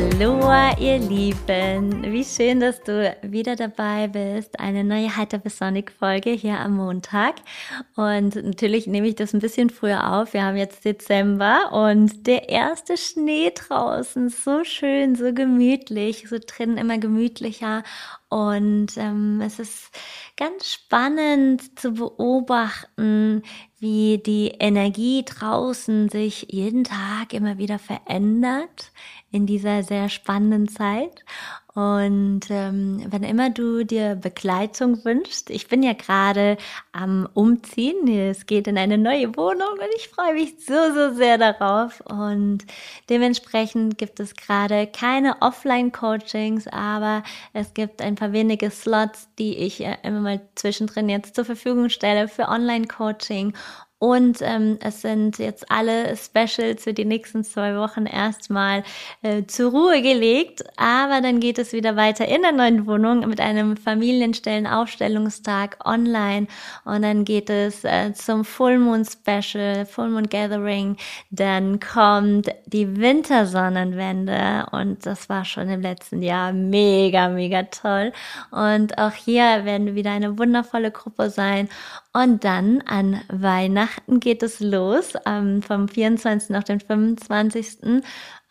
Hallo, ihr Lieben. Wie schön, dass du wieder dabei bist. Eine neue Hypersonic-Folge hier am Montag. Und natürlich nehme ich das ein bisschen früher auf. Wir haben jetzt Dezember und der erste Schnee draußen. So schön, so gemütlich, so drinnen immer gemütlicher. Und ähm, es ist ganz spannend zu beobachten, wie die Energie draußen sich jeden Tag immer wieder verändert in dieser sehr spannenden Zeit. Und ähm, wenn immer du dir Begleitung wünschst, ich bin ja gerade am Umziehen, es geht in eine neue Wohnung und ich freue mich so, so sehr darauf. Und dementsprechend gibt es gerade keine Offline-Coachings, aber es gibt ein paar wenige Slots, die ich äh, immer mal zwischendrin jetzt zur Verfügung stelle für Online-Coaching. Und ähm, es sind jetzt alle Specials für die nächsten zwei Wochen erstmal äh, zur Ruhe gelegt. Aber dann geht es wieder weiter in der neuen Wohnung mit einem Familienstellen-Aufstellungstag online. Und dann geht es äh, zum Full Moon Special, Full Moon Gathering. Dann kommt die Wintersonnenwende. Und das war schon im letzten Jahr mega, mega toll. Und auch hier werden wieder eine wundervolle Gruppe sein. Und dann an Weihnachten geht es los, ähm, vom 24. auf den 25.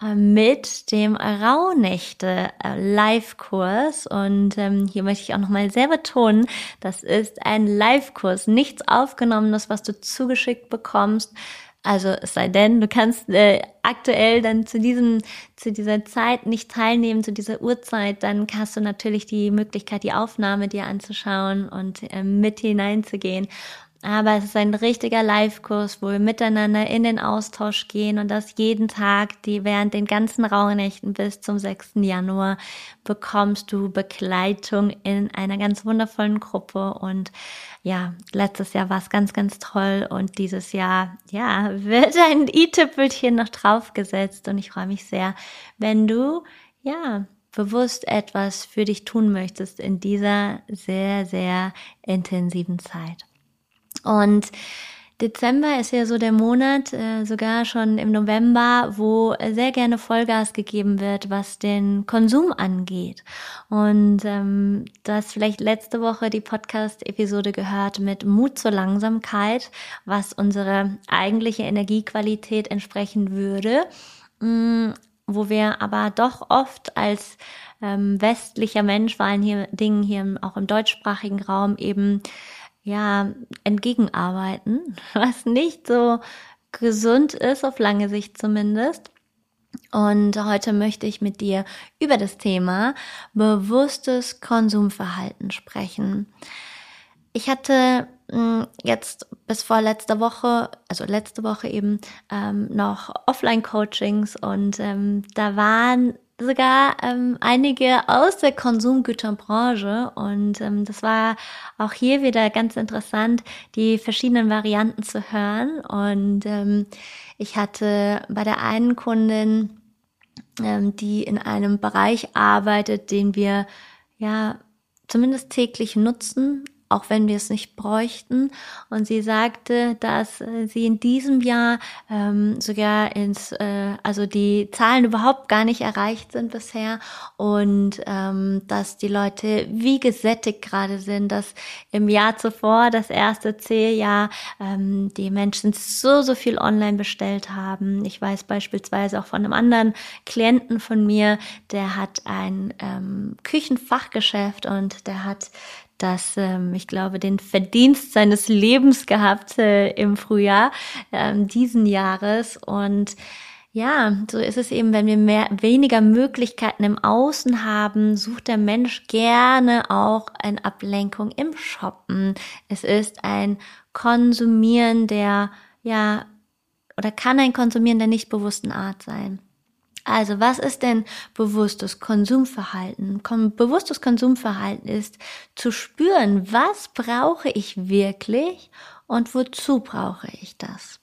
Äh, mit dem Rauhnächte äh, Live-Kurs. Und ähm, hier möchte ich auch nochmal sehr betonen, das ist ein Live-Kurs, nichts aufgenommenes, was du zugeschickt bekommst. Also es sei denn, du kannst äh, aktuell dann zu diesem, zu dieser Zeit nicht teilnehmen, zu dieser Uhrzeit, dann hast du natürlich die Möglichkeit, die Aufnahme dir anzuschauen und äh, mit hineinzugehen. Aber es ist ein richtiger Live-Kurs, wo wir miteinander in den Austausch gehen und das jeden Tag, die während den ganzen Rauhnächten bis zum 6. Januar bekommst du Begleitung in einer ganz wundervollen Gruppe und ja, letztes Jahr war es ganz, ganz toll und dieses Jahr, ja, wird ein i-Tüpfelchen noch draufgesetzt und ich freue mich sehr, wenn du, ja, bewusst etwas für dich tun möchtest in dieser sehr, sehr intensiven Zeit. Und Dezember ist ja so der Monat, äh, sogar schon im November, wo sehr gerne Vollgas gegeben wird, was den Konsum angeht. Und ähm, du hast vielleicht letzte Woche die Podcast-Episode gehört mit Mut zur Langsamkeit, was unsere eigentliche Energiequalität entsprechen würde, mh, mm, wo wir aber doch oft als ähm, westlicher Mensch, vor allen hier, Dingen hier auch im deutschsprachigen Raum eben ja, entgegenarbeiten, was nicht so gesund ist, auf lange Sicht zumindest. Und heute möchte ich mit dir über das Thema bewusstes Konsumverhalten sprechen. Ich hatte hm, jetzt bis vor letzter Woche, also letzte Woche eben, ähm, noch Offline-Coachings und ähm, da waren sogar ähm, einige aus der Konsumgüterbranche. Und ähm, das war auch hier wieder ganz interessant, die verschiedenen Varianten zu hören. Und ähm, ich hatte bei der einen Kundin, ähm, die in einem Bereich arbeitet, den wir ja zumindest täglich nutzen, auch wenn wir es nicht bräuchten. Und sie sagte, dass äh, sie in diesem Jahr ähm, sogar ins, äh, also die Zahlen überhaupt gar nicht erreicht sind bisher und ähm, dass die Leute wie gesättigt gerade sind, dass im Jahr zuvor, das erste C-Jahr, ähm, die Menschen so, so viel online bestellt haben. Ich weiß beispielsweise auch von einem anderen Klienten von mir, der hat ein ähm, Küchenfachgeschäft und der hat das, ähm, ich glaube, den Verdienst seines Lebens gehabt äh, im Frühjahr ähm, diesen Jahres. Und ja, so ist es eben, wenn wir mehr, weniger Möglichkeiten im Außen haben, sucht der Mensch gerne auch eine Ablenkung im Shoppen. Es ist ein Konsumieren der, ja, oder kann ein Konsumieren der nicht bewussten Art sein. Also, was ist denn bewusstes Konsumverhalten? Bewusstes Konsumverhalten ist zu spüren, was brauche ich wirklich und wozu brauche ich das?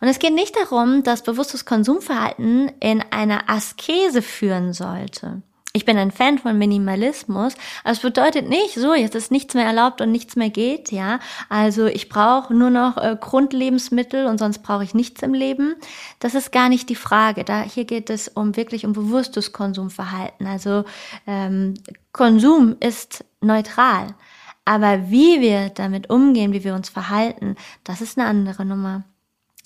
Und es geht nicht darum, dass bewusstes Konsumverhalten in eine Askese führen sollte. Ich bin ein Fan von Minimalismus, es bedeutet nicht, so jetzt ist nichts mehr erlaubt und nichts mehr geht, ja. Also ich brauche nur noch äh, Grundlebensmittel und sonst brauche ich nichts im Leben. Das ist gar nicht die Frage. Da hier geht es um wirklich um bewusstes Konsumverhalten. Also ähm, Konsum ist neutral, aber wie wir damit umgehen, wie wir uns verhalten, das ist eine andere Nummer.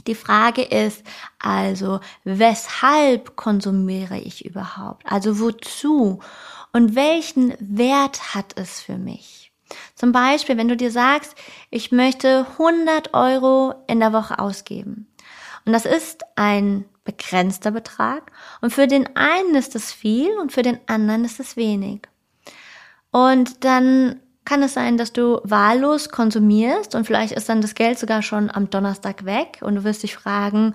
Die Frage ist also, weshalb konsumiere ich überhaupt? Also wozu? Und welchen Wert hat es für mich? Zum Beispiel, wenn du dir sagst, ich möchte 100 Euro in der Woche ausgeben. Und das ist ein begrenzter Betrag. Und für den einen ist es viel und für den anderen ist es wenig. Und dann kann es sein, dass du wahllos konsumierst und vielleicht ist dann das Geld sogar schon am Donnerstag weg und du wirst dich fragen,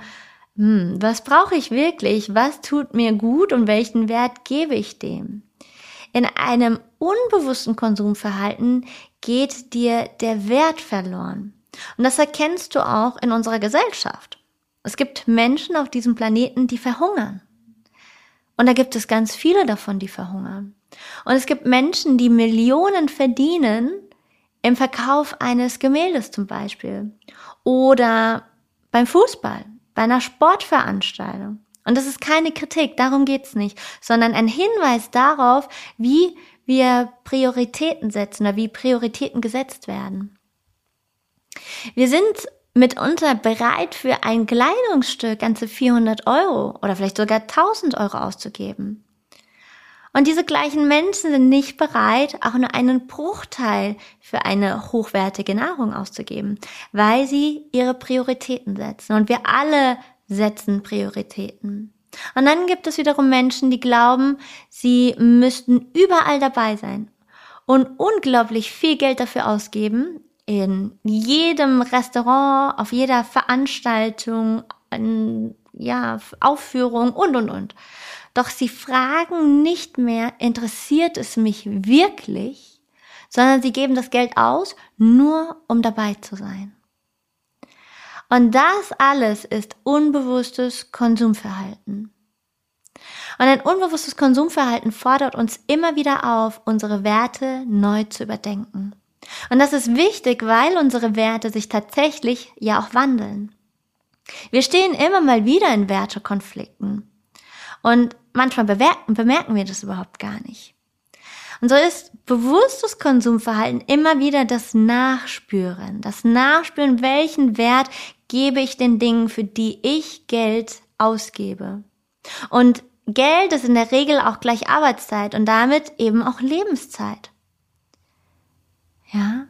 hm, was brauche ich wirklich? Was tut mir gut und welchen Wert gebe ich dem? In einem unbewussten Konsumverhalten geht dir der Wert verloren. Und das erkennst du auch in unserer Gesellschaft. Es gibt Menschen auf diesem Planeten, die verhungern. Und da gibt es ganz viele davon, die verhungern. Und es gibt Menschen, die Millionen verdienen im Verkauf eines Gemäldes zum Beispiel oder beim Fußball, bei einer Sportveranstaltung. Und das ist keine Kritik, darum geht's nicht, sondern ein Hinweis darauf, wie wir Prioritäten setzen oder wie Prioritäten gesetzt werden. Wir sind mitunter bereit, für ein Kleidungsstück ganze 400 Euro oder vielleicht sogar 1000 Euro auszugeben. Und diese gleichen Menschen sind nicht bereit, auch nur einen Bruchteil für eine hochwertige Nahrung auszugeben, weil sie ihre Prioritäten setzen. Und wir alle setzen Prioritäten. Und dann gibt es wiederum Menschen, die glauben, sie müssten überall dabei sein und unglaublich viel Geld dafür ausgeben, in jedem Restaurant, auf jeder Veranstaltung, ja, Aufführung und, und, und. Doch sie fragen nicht mehr, interessiert es mich wirklich, sondern sie geben das Geld aus, nur um dabei zu sein. Und das alles ist unbewusstes Konsumverhalten. Und ein unbewusstes Konsumverhalten fordert uns immer wieder auf, unsere Werte neu zu überdenken. Und das ist wichtig, weil unsere Werte sich tatsächlich ja auch wandeln. Wir stehen immer mal wieder in Wertekonflikten. Und manchmal bemerken wir das überhaupt gar nicht. Und so ist bewusstes Konsumverhalten immer wieder das Nachspüren. Das Nachspüren, welchen Wert gebe ich den Dingen, für die ich Geld ausgebe. Und Geld ist in der Regel auch gleich Arbeitszeit und damit eben auch Lebenszeit. Ja?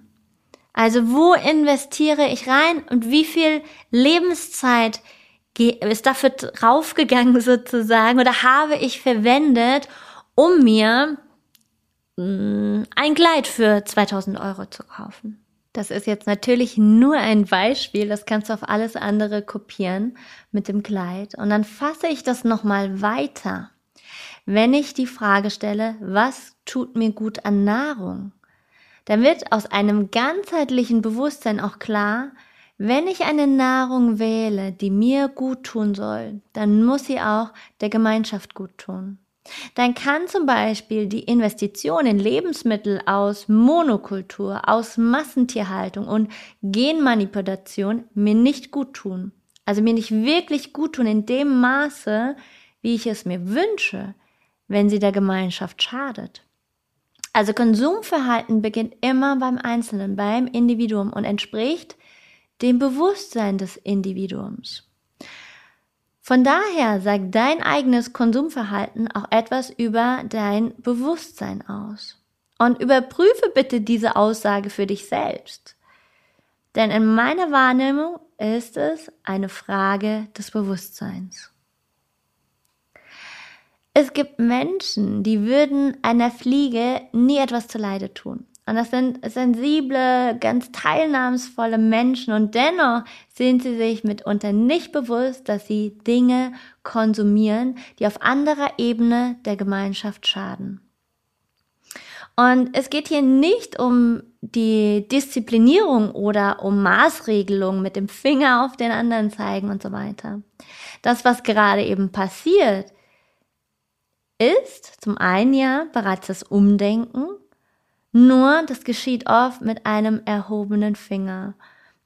Also wo investiere ich rein und wie viel Lebenszeit ist dafür draufgegangen sozusagen oder habe ich verwendet, um mir mm, ein Kleid für 2000 Euro zu kaufen. Das ist jetzt natürlich nur ein Beispiel, das kannst du auf alles andere kopieren mit dem Kleid. Und dann fasse ich das nochmal weiter. Wenn ich die Frage stelle, was tut mir gut an Nahrung? Dann wird aus einem ganzheitlichen Bewusstsein auch klar, wenn ich eine Nahrung wähle, die mir gut tun soll, dann muss sie auch der Gemeinschaft gut tun. Dann kann zum Beispiel die Investition in Lebensmittel aus Monokultur, aus Massentierhaltung und Genmanipulation mir nicht gut tun. Also mir nicht wirklich gut tun in dem Maße, wie ich es mir wünsche, wenn sie der Gemeinschaft schadet. Also Konsumverhalten beginnt immer beim Einzelnen, beim Individuum und entspricht dem Bewusstsein des Individuums. Von daher sagt dein eigenes Konsumverhalten auch etwas über dein Bewusstsein aus. Und überprüfe bitte diese Aussage für dich selbst. Denn in meiner Wahrnehmung ist es eine Frage des Bewusstseins. Es gibt Menschen, die würden einer Fliege nie etwas zuleide tun. Und das sind sensible, ganz teilnahmsvolle Menschen und dennoch sind sie sich mitunter nicht bewusst, dass sie Dinge konsumieren, die auf anderer Ebene der Gemeinschaft schaden. Und es geht hier nicht um die Disziplinierung oder um Maßregelung mit dem Finger auf den anderen zeigen und so weiter. Das, was gerade eben passiert, ist zum einen ja bereits das Umdenken, nur das geschieht oft mit einem erhobenen Finger,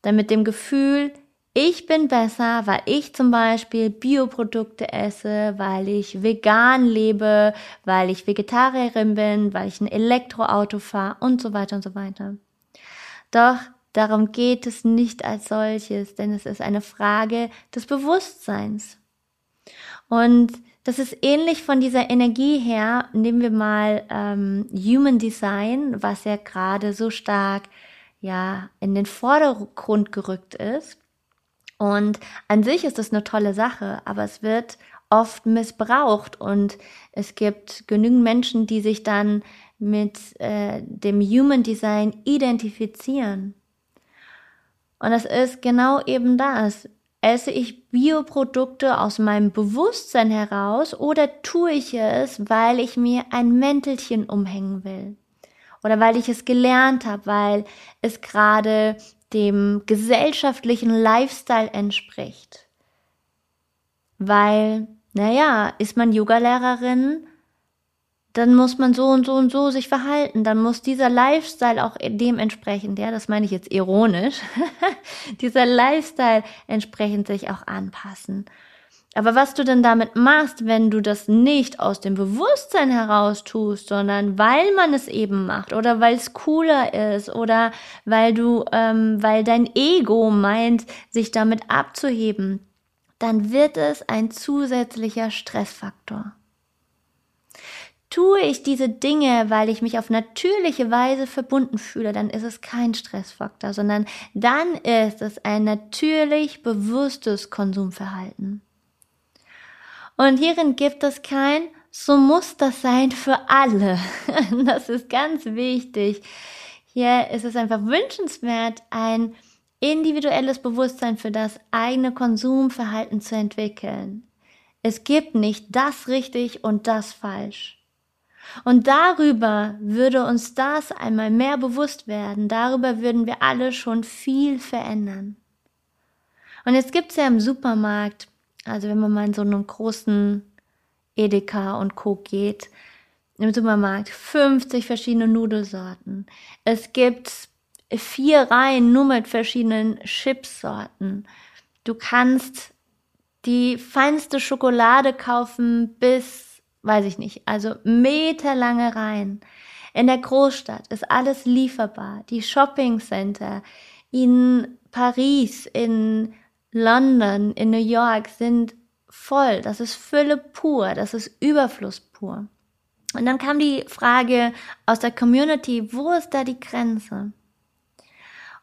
dann mit dem Gefühl, ich bin besser, weil ich zum Beispiel Bioprodukte esse, weil ich vegan lebe, weil ich Vegetarierin bin, weil ich ein Elektroauto fahre und so weiter und so weiter. Doch darum geht es nicht als solches, denn es ist eine Frage des Bewusstseins. Und das ist ähnlich von dieser Energie her. Nehmen wir mal ähm, Human Design, was ja gerade so stark ja in den Vordergrund gerückt ist. Und an sich ist das eine tolle Sache, aber es wird oft missbraucht und es gibt genügend Menschen, die sich dann mit äh, dem Human Design identifizieren. Und das ist genau eben das. Esse ich Bioprodukte aus meinem Bewusstsein heraus oder tue ich es, weil ich mir ein Mäntelchen umhängen will? Oder weil ich es gelernt habe, weil es gerade dem gesellschaftlichen Lifestyle entspricht. Weil, naja, ist man Yogalehrerin, dann muss man so und so und so sich verhalten. Dann muss dieser Lifestyle auch dementsprechend, ja, das meine ich jetzt ironisch, dieser Lifestyle entsprechend sich auch anpassen. Aber was du denn damit machst, wenn du das nicht aus dem Bewusstsein heraus tust, sondern weil man es eben macht oder weil es cooler ist oder weil du, ähm, weil dein Ego meint, sich damit abzuheben, dann wird es ein zusätzlicher Stressfaktor. Tue ich diese Dinge, weil ich mich auf natürliche Weise verbunden fühle, dann ist es kein Stressfaktor, sondern dann ist es ein natürlich bewusstes Konsumverhalten. Und hierin gibt es kein, so muss das sein für alle. Das ist ganz wichtig. Hier ist es einfach wünschenswert, ein individuelles Bewusstsein für das eigene Konsumverhalten zu entwickeln. Es gibt nicht das richtig und das falsch. Und darüber würde uns das einmal mehr bewusst werden. Darüber würden wir alle schon viel verändern. Und jetzt gibt's ja im Supermarkt also wenn man mal in so einen großen Edeka und Co. geht, im Supermarkt 50 verschiedene Nudelsorten. Es gibt vier Reihen nur mit verschiedenen Chipsorten. Du kannst die feinste Schokolade kaufen bis, weiß ich nicht, also meterlange Reihen. In der Großstadt ist alles lieferbar. Die Shopping Center in Paris, in London, in New York sind voll. Das ist Fülle pur. Das ist Überfluss pur. Und dann kam die Frage aus der Community, wo ist da die Grenze?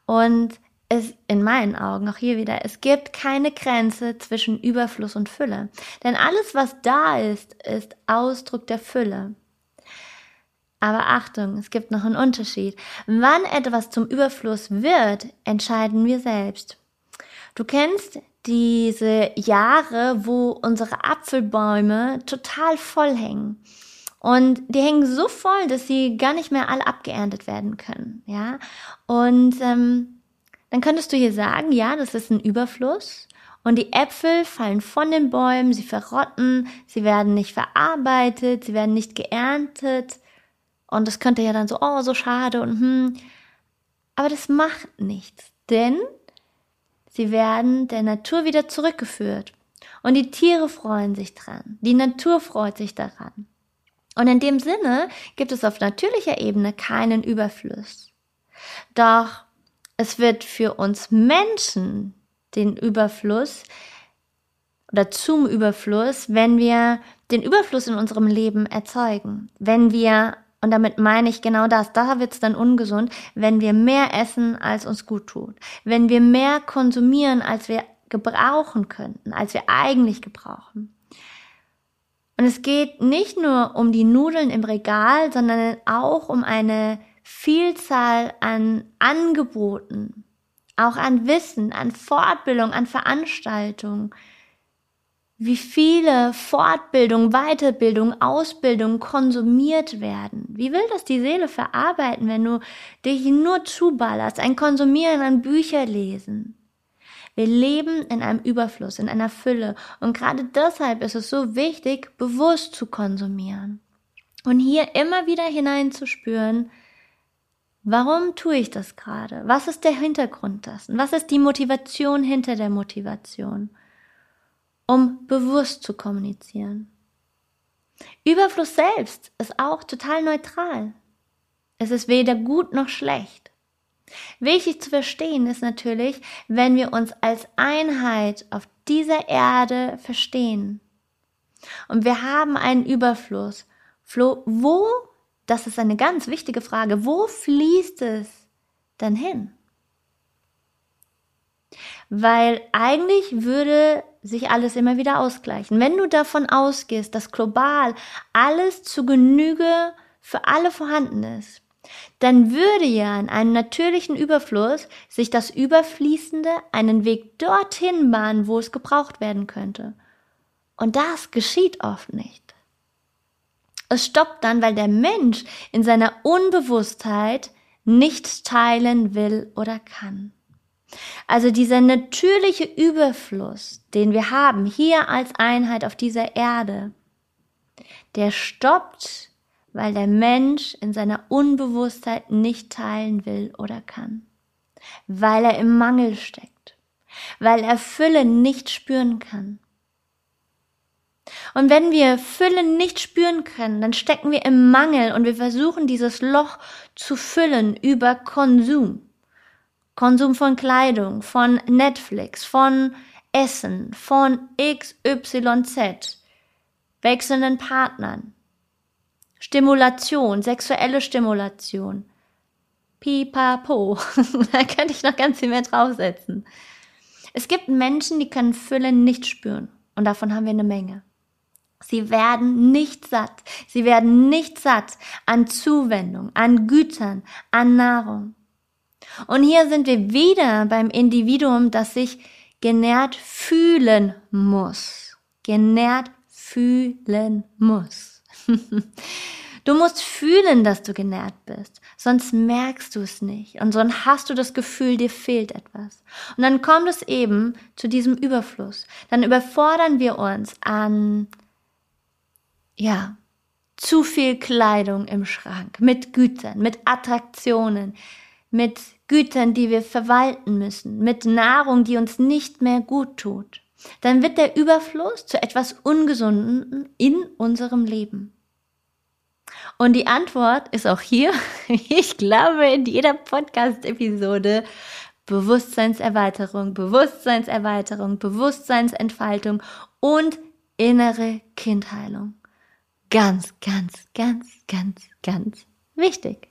Und es, in meinen Augen, auch hier wieder, es gibt keine Grenze zwischen Überfluss und Fülle. Denn alles, was da ist, ist Ausdruck der Fülle. Aber Achtung, es gibt noch einen Unterschied. Wann etwas zum Überfluss wird, entscheiden wir selbst. Du kennst diese Jahre, wo unsere Apfelbäume total voll hängen. Und die hängen so voll, dass sie gar nicht mehr alle abgeerntet werden können. Ja, und ähm, dann könntest du hier sagen, ja, das ist ein Überfluss. Und die Äpfel fallen von den Bäumen, sie verrotten, sie werden nicht verarbeitet, sie werden nicht geerntet. Und das könnte ja dann so, oh, so schade und hm. Aber das macht nichts, denn Sie werden der Natur wieder zurückgeführt. Und die Tiere freuen sich dran. Die Natur freut sich daran. Und in dem Sinne gibt es auf natürlicher Ebene keinen Überfluss. Doch es wird für uns Menschen den Überfluss oder zum Überfluss, wenn wir den Überfluss in unserem Leben erzeugen, wenn wir und damit meine ich genau das. Da wird's dann ungesund, wenn wir mehr essen, als uns gut tut. Wenn wir mehr konsumieren, als wir gebrauchen könnten, als wir eigentlich gebrauchen. Und es geht nicht nur um die Nudeln im Regal, sondern auch um eine Vielzahl an Angeboten, auch an Wissen, an Fortbildung, an Veranstaltungen, wie viele Fortbildung, Weiterbildung, Ausbildung konsumiert werden. Wie will das die Seele verarbeiten, wenn du dich nur zuballerst, ein Konsumieren an Bücher lesen? Wir leben in einem Überfluss, in einer Fülle. Und gerade deshalb ist es so wichtig, bewusst zu konsumieren. Und hier immer wieder hineinzuspüren, warum tue ich das gerade? Was ist der Hintergrund dessen? Was ist die Motivation hinter der Motivation? um bewusst zu kommunizieren. Überfluss selbst ist auch total neutral. Es ist weder gut noch schlecht. Wichtig zu verstehen ist natürlich, wenn wir uns als Einheit auf dieser Erde verstehen. Und wir haben einen Überfluss. Flo, wo, das ist eine ganz wichtige Frage, wo fließt es dann hin? Weil eigentlich würde sich alles immer wieder ausgleichen. Wenn du davon ausgehst, dass global alles zu Genüge für alle vorhanden ist, dann würde ja in einem natürlichen Überfluss sich das Überfließende einen Weg dorthin bahnen, wo es gebraucht werden könnte. Und das geschieht oft nicht. Es stoppt dann, weil der Mensch in seiner Unbewusstheit nicht teilen will oder kann. Also dieser natürliche Überfluss, den wir haben hier als Einheit auf dieser Erde, der stoppt, weil der Mensch in seiner Unbewusstheit nicht teilen will oder kann, weil er im Mangel steckt, weil er Fülle nicht spüren kann. Und wenn wir Fülle nicht spüren können, dann stecken wir im Mangel und wir versuchen dieses Loch zu füllen über Konsum. Konsum von Kleidung, von Netflix, von Essen, von XYZ, wechselnden Partnern, Stimulation, sexuelle Stimulation, pipapo, da könnte ich noch ganz viel mehr draufsetzen. Es gibt Menschen, die können Fülle nicht spüren und davon haben wir eine Menge. Sie werden nicht satt. Sie werden nicht satt an Zuwendung, an Gütern, an Nahrung. Und hier sind wir wieder beim Individuum, das sich genährt fühlen muss. Genährt fühlen muss. Du musst fühlen, dass du genährt bist, sonst merkst du es nicht und sonst hast du das Gefühl, dir fehlt etwas. Und dann kommt es eben zu diesem Überfluss. Dann überfordern wir uns an, ja, zu viel Kleidung im Schrank, mit Gütern, mit Attraktionen, mit Gütern, die wir verwalten müssen, mit Nahrung, die uns nicht mehr gut tut, dann wird der Überfluss zu etwas Ungesunden in unserem Leben. Und die Antwort ist auch hier, ich glaube, in jeder Podcast-Episode, Bewusstseinserweiterung, Bewusstseinserweiterung, Bewusstseinsentfaltung und innere Kindheilung. Ganz, ganz, ganz, ganz, ganz wichtig.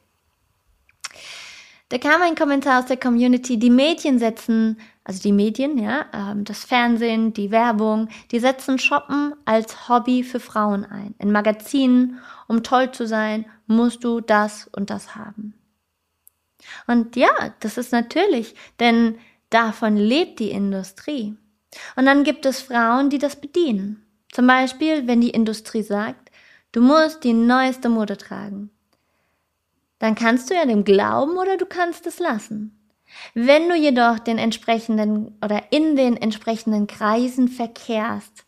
Da kam ein Kommentar aus der Community, die Mädchen setzen, also die Medien, ja, ähm, das Fernsehen, die Werbung, die setzen Shoppen als Hobby für Frauen ein. In Magazinen, um toll zu sein, musst du das und das haben. Und ja, das ist natürlich, denn davon lebt die Industrie. Und dann gibt es Frauen, die das bedienen. Zum Beispiel, wenn die Industrie sagt, du musst die neueste Mode tragen dann kannst du ja dem glauben oder du kannst es lassen. Wenn du jedoch den entsprechenden oder in den entsprechenden Kreisen verkehrst,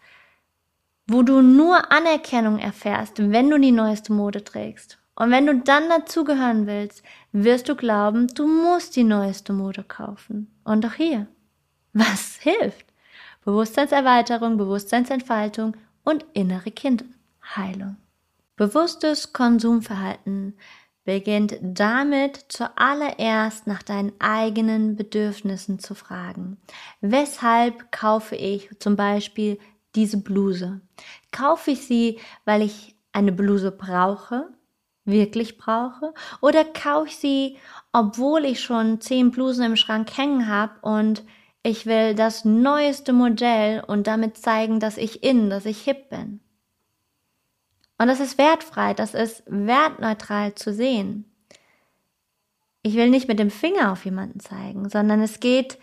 wo du nur Anerkennung erfährst, wenn du die neueste Mode trägst, und wenn du dann dazugehören willst, wirst du glauben, du musst die neueste Mode kaufen. Und auch hier. Was hilft? Bewusstseinserweiterung, Bewusstseinsentfaltung und innere Kindheilung. Bewusstes Konsumverhalten beginnt damit zuallererst nach deinen eigenen Bedürfnissen zu fragen. Weshalb kaufe ich zum Beispiel diese Bluse? Kaufe ich sie, weil ich eine Bluse brauche, wirklich brauche, oder kaufe ich sie, obwohl ich schon zehn Blusen im Schrank hängen habe und ich will das neueste Modell und damit zeigen, dass ich in, dass ich hip bin? Und das ist wertfrei, das ist wertneutral zu sehen. Ich will nicht mit dem Finger auf jemanden zeigen, sondern es geht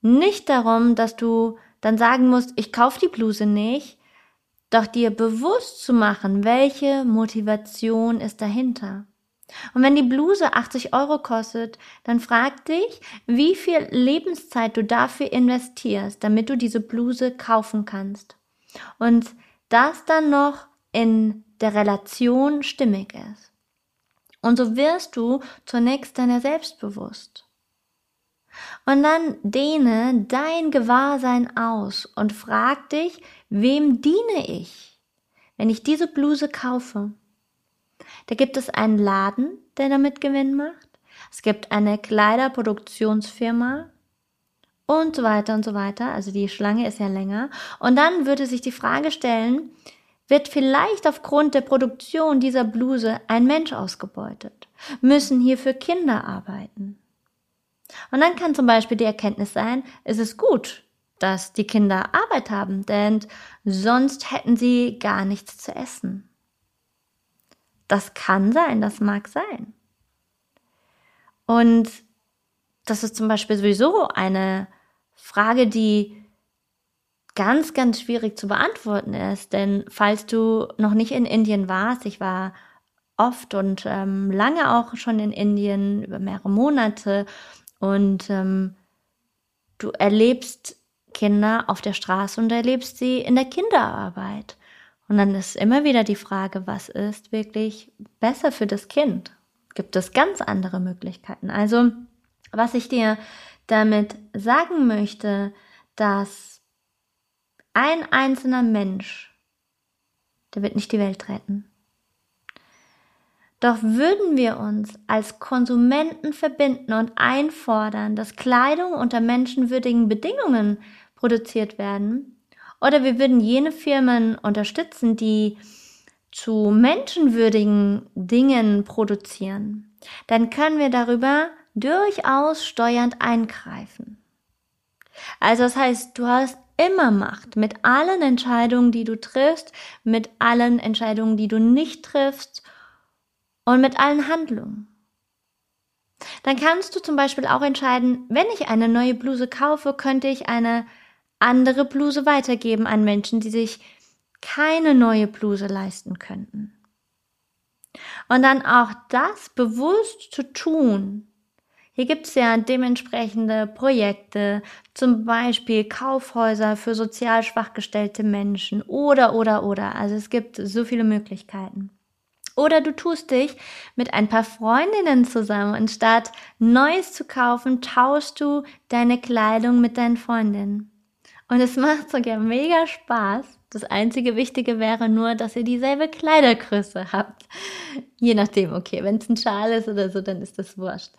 nicht darum, dass du dann sagen musst, ich kaufe die Bluse nicht, doch dir bewusst zu machen, welche Motivation ist dahinter. Und wenn die Bluse 80 Euro kostet, dann frag dich, wie viel Lebenszeit du dafür investierst, damit du diese Bluse kaufen kannst. Und das dann noch in der Relation stimmig ist. Und so wirst du zunächst deiner selbst bewusst. Und dann dehne dein Gewahrsein aus und frag dich, wem diene ich, wenn ich diese Bluse kaufe? Da gibt es einen Laden, der damit Gewinn macht. Es gibt eine Kleiderproduktionsfirma und so weiter und so weiter. Also die Schlange ist ja länger. Und dann würde sich die Frage stellen, wird vielleicht aufgrund der Produktion dieser Bluse ein Mensch ausgebeutet? Müssen hierfür Kinder arbeiten? Und dann kann zum Beispiel die Erkenntnis sein, es ist gut, dass die Kinder Arbeit haben, denn sonst hätten sie gar nichts zu essen. Das kann sein, das mag sein. Und das ist zum Beispiel sowieso eine Frage, die ganz, ganz schwierig zu beantworten ist. Denn falls du noch nicht in Indien warst, ich war oft und ähm, lange auch schon in Indien, über mehrere Monate, und ähm, du erlebst Kinder auf der Straße und erlebst sie in der Kinderarbeit. Und dann ist immer wieder die Frage, was ist wirklich besser für das Kind? Gibt es ganz andere Möglichkeiten? Also, was ich dir damit sagen möchte, dass ein einzelner Mensch, der wird nicht die Welt retten. Doch würden wir uns als Konsumenten verbinden und einfordern, dass Kleidung unter menschenwürdigen Bedingungen produziert werden, oder wir würden jene Firmen unterstützen, die zu menschenwürdigen Dingen produzieren. Dann können wir darüber durchaus steuernd eingreifen. Also das heißt, du hast immer Macht mit allen Entscheidungen, die du triffst, mit allen Entscheidungen, die du nicht triffst und mit allen Handlungen. Dann kannst du zum Beispiel auch entscheiden, wenn ich eine neue Bluse kaufe, könnte ich eine andere Bluse weitergeben an Menschen, die sich keine neue Bluse leisten könnten. Und dann auch das bewusst zu tun. Hier gibt es ja dementsprechende Projekte, zum Beispiel Kaufhäuser für sozial schwach gestellte Menschen oder, oder, oder. Also es gibt so viele Möglichkeiten. Oder du tust dich mit ein paar Freundinnen zusammen und statt Neues zu kaufen, tauschst du deine Kleidung mit deinen Freundinnen. Und es macht sogar mega Spaß. Das einzige Wichtige wäre nur, dass ihr dieselbe Kleidergröße habt. Je nachdem, okay, wenn es ein Schal ist oder so, dann ist das wurscht.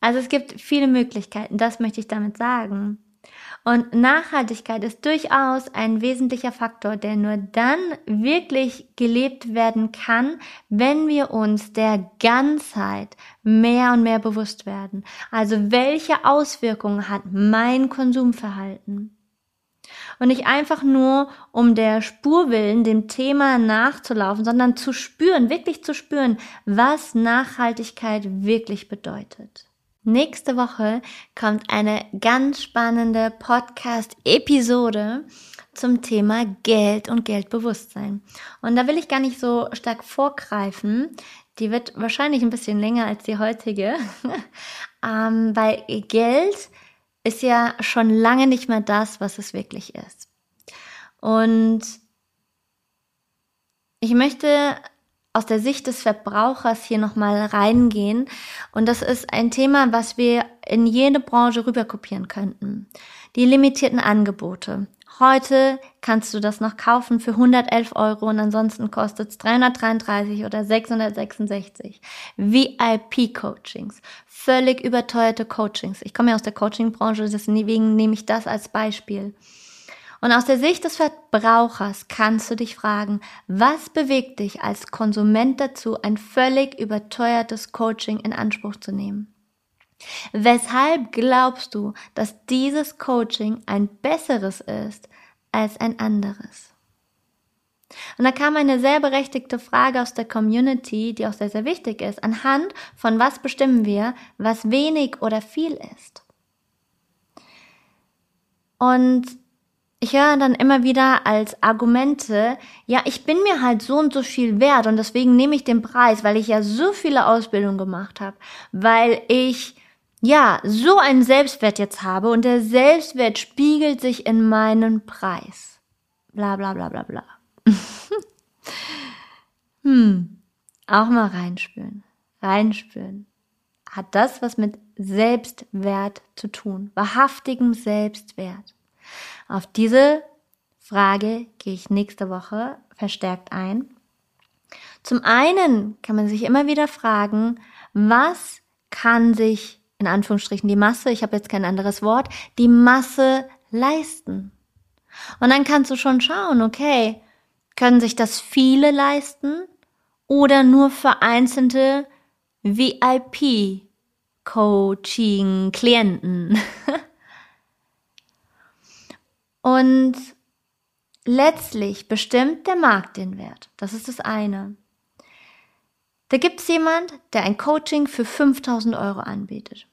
Also es gibt viele Möglichkeiten, das möchte ich damit sagen. Und Nachhaltigkeit ist durchaus ein wesentlicher Faktor, der nur dann wirklich gelebt werden kann, wenn wir uns der Ganzheit mehr und mehr bewusst werden. Also welche Auswirkungen hat mein Konsumverhalten? Und nicht einfach nur um der Spur willen dem Thema nachzulaufen, sondern zu spüren, wirklich zu spüren, was Nachhaltigkeit wirklich bedeutet. Nächste Woche kommt eine ganz spannende Podcast-Episode zum Thema Geld und Geldbewusstsein. Und da will ich gar nicht so stark vorgreifen. Die wird wahrscheinlich ein bisschen länger als die heutige, ähm, weil Geld ist ja schon lange nicht mehr das, was es wirklich ist. Und ich möchte aus der Sicht des Verbrauchers hier nochmal reingehen. Und das ist ein Thema, was wir in jede Branche rüberkopieren könnten. Die limitierten Angebote. Heute kannst du das noch kaufen für 111 Euro und ansonsten kostet es 333 oder 666. VIP-Coachings, völlig überteuerte Coachings. Ich komme ja aus der Coaching-Branche, deswegen nehme ich das als Beispiel. Und aus der Sicht des Verbrauchers kannst du dich fragen, was bewegt dich als Konsument dazu, ein völlig überteuertes Coaching in Anspruch zu nehmen? Weshalb glaubst du, dass dieses Coaching ein besseres ist als ein anderes? Und da kam eine sehr berechtigte Frage aus der Community, die auch sehr, sehr wichtig ist. Anhand von was bestimmen wir, was wenig oder viel ist? Und ich höre dann immer wieder als Argumente, ja, ich bin mir halt so und so viel wert und deswegen nehme ich den Preis, weil ich ja so viele Ausbildungen gemacht habe, weil ich ja so einen Selbstwert jetzt habe und der Selbstwert spiegelt sich in meinen Preis. Bla bla bla bla bla. hm, auch mal reinspüren, reinspüren. Hat das was mit Selbstwert zu tun, wahrhaftigem Selbstwert? Auf diese Frage gehe ich nächste Woche verstärkt ein. Zum einen kann man sich immer wieder fragen, was kann sich in Anführungsstrichen die Masse, ich habe jetzt kein anderes Wort, die Masse leisten? Und dann kannst du schon schauen, okay, können sich das viele leisten oder nur vereinzelte VIP Coaching Klienten? Und letztlich bestimmt der Markt den Wert. Das ist das eine. Da gibt es jemand, der ein Coaching für 5000 Euro anbietet.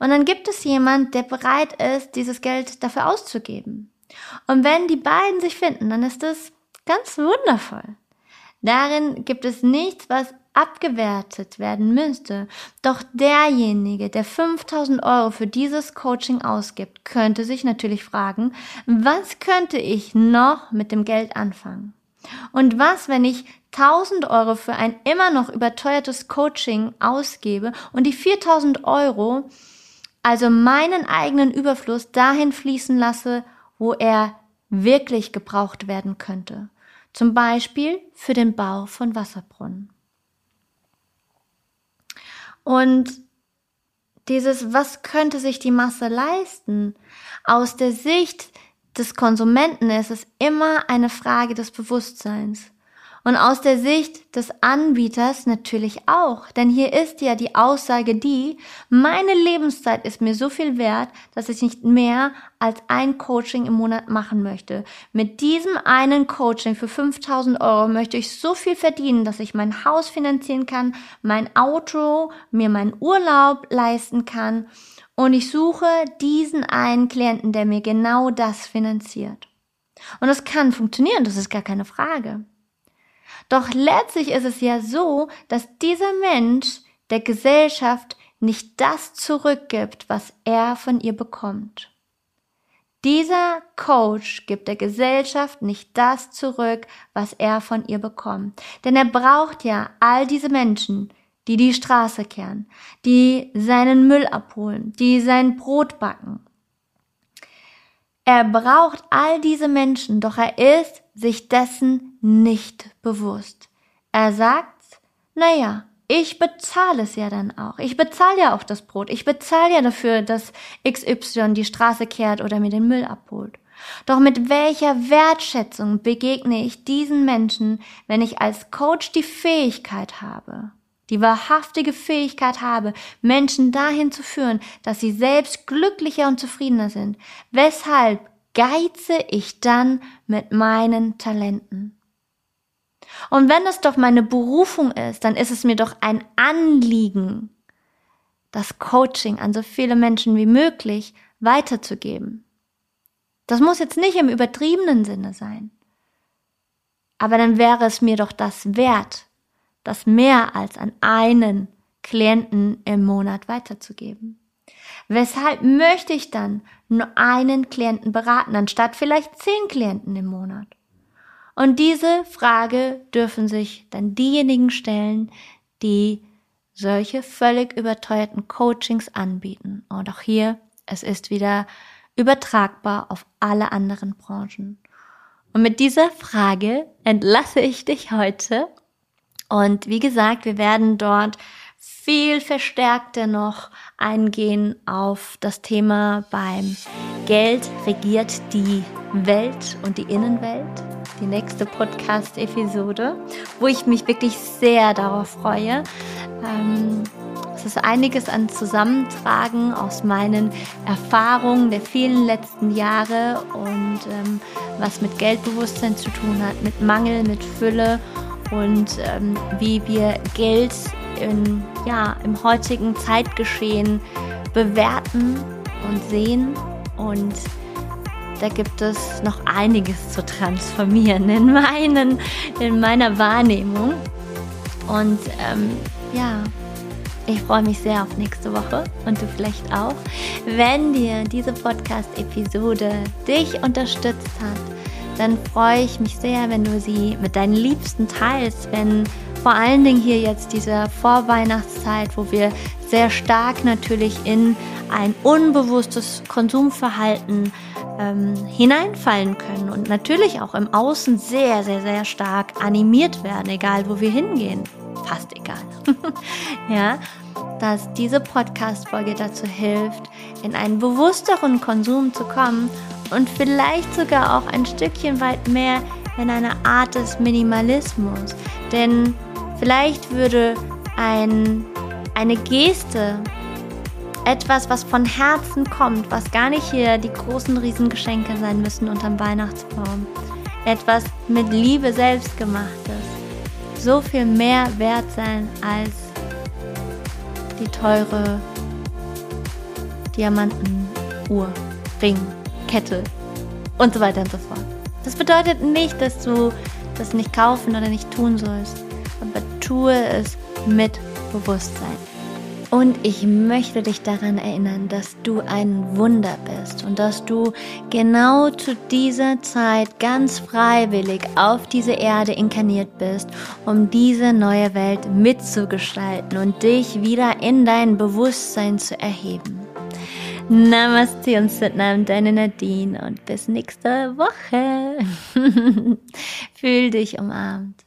Und dann gibt es jemand, der bereit ist, dieses Geld dafür auszugeben. Und wenn die beiden sich finden, dann ist das ganz wundervoll. Darin gibt es nichts, was abgewertet werden müsste. Doch derjenige, der 5000 Euro für dieses Coaching ausgibt, könnte sich natürlich fragen, was könnte ich noch mit dem Geld anfangen? Und was, wenn ich 1000 Euro für ein immer noch überteuertes Coaching ausgebe und die 4000 Euro, also meinen eigenen Überfluss dahin fließen lasse, wo er wirklich gebraucht werden könnte? Zum Beispiel für den Bau von Wasserbrunnen. Und dieses, was könnte sich die Masse leisten? Aus der Sicht des Konsumenten ist es immer eine Frage des Bewusstseins. Und aus der Sicht des Anbieters natürlich auch. Denn hier ist ja die Aussage die, meine Lebenszeit ist mir so viel wert, dass ich nicht mehr als ein Coaching im Monat machen möchte. Mit diesem einen Coaching für 5000 Euro möchte ich so viel verdienen, dass ich mein Haus finanzieren kann, mein Auto, mir meinen Urlaub leisten kann. Und ich suche diesen einen Klienten, der mir genau das finanziert. Und das kann funktionieren, das ist gar keine Frage. Doch letztlich ist es ja so, dass dieser Mensch der Gesellschaft nicht das zurückgibt, was er von ihr bekommt. Dieser Coach gibt der Gesellschaft nicht das zurück, was er von ihr bekommt. Denn er braucht ja all diese Menschen, die die Straße kehren, die seinen Müll abholen, die sein Brot backen. Er braucht all diese Menschen, doch er ist sich dessen nicht bewusst. Er sagt, naja, ich bezahle es ja dann auch. Ich bezahle ja auch das Brot. Ich bezahle ja dafür, dass XY die Straße kehrt oder mir den Müll abholt. Doch mit welcher Wertschätzung begegne ich diesen Menschen, wenn ich als Coach die Fähigkeit habe, die wahrhaftige Fähigkeit habe, Menschen dahin zu führen, dass sie selbst glücklicher und zufriedener sind? Weshalb geize ich dann mit meinen Talenten. Und wenn es doch meine Berufung ist, dann ist es mir doch ein Anliegen, das Coaching an so viele Menschen wie möglich weiterzugeben. Das muss jetzt nicht im übertriebenen Sinne sein. Aber dann wäre es mir doch das wert, das mehr als an einen Klienten im Monat weiterzugeben. Weshalb möchte ich dann nur einen Klienten beraten, anstatt vielleicht zehn Klienten im Monat? Und diese Frage dürfen sich dann diejenigen stellen, die solche völlig überteuerten Coachings anbieten. Und auch hier, es ist wieder übertragbar auf alle anderen Branchen. Und mit dieser Frage entlasse ich dich heute. Und wie gesagt, wir werden dort viel verstärkter noch eingehen auf das Thema beim Geld regiert die Welt und die Innenwelt, die nächste Podcast-Episode, wo ich mich wirklich sehr darauf freue. Ähm, es ist einiges an Zusammentragen aus meinen Erfahrungen der vielen letzten Jahre und ähm, was mit Geldbewusstsein zu tun hat, mit Mangel, mit Fülle und ähm, wie wir Geld in, ja, im heutigen Zeitgeschehen bewerten und sehen und da gibt es noch einiges zu transformieren in, meinen, in meiner Wahrnehmung. Und ähm, ja, ich freue mich sehr auf nächste Woche und du vielleicht auch. Wenn dir diese Podcast-Episode dich unterstützt hat, dann freue ich mich sehr, wenn du sie mit deinen Liebsten teilst, wenn vor allen Dingen hier jetzt diese Vorweihnachtszeit, wo wir sehr stark natürlich in ein unbewusstes Konsumverhalten ähm, hineinfallen können und natürlich auch im Außen sehr, sehr, sehr stark animiert werden, egal wo wir hingehen. Fast egal. ja, dass diese Podcast-Folge dazu hilft, in einen bewussteren Konsum zu kommen und vielleicht sogar auch ein Stückchen weit mehr in eine Art des Minimalismus. Denn vielleicht würde ein, eine Geste, etwas, was von Herzen kommt, was gar nicht hier die großen Riesengeschenke sein müssen unterm Weihnachtsbaum, etwas mit Liebe selbst gemachtes, so viel mehr wert sein als die teure Diamantenuhr, Ring, Kette und so weiter und so fort. Das bedeutet nicht, dass du das nicht kaufen oder nicht tun sollst, aber tue es mit Bewusstsein. Und ich möchte dich daran erinnern, dass du ein Wunder bist und dass du genau zu dieser Zeit ganz freiwillig auf diese Erde inkarniert bist, um diese neue Welt mitzugestalten und dich wieder in dein Bewusstsein zu erheben. Namaste und Sitnam, deine Nadine und bis nächste Woche. Fühl dich umarmt.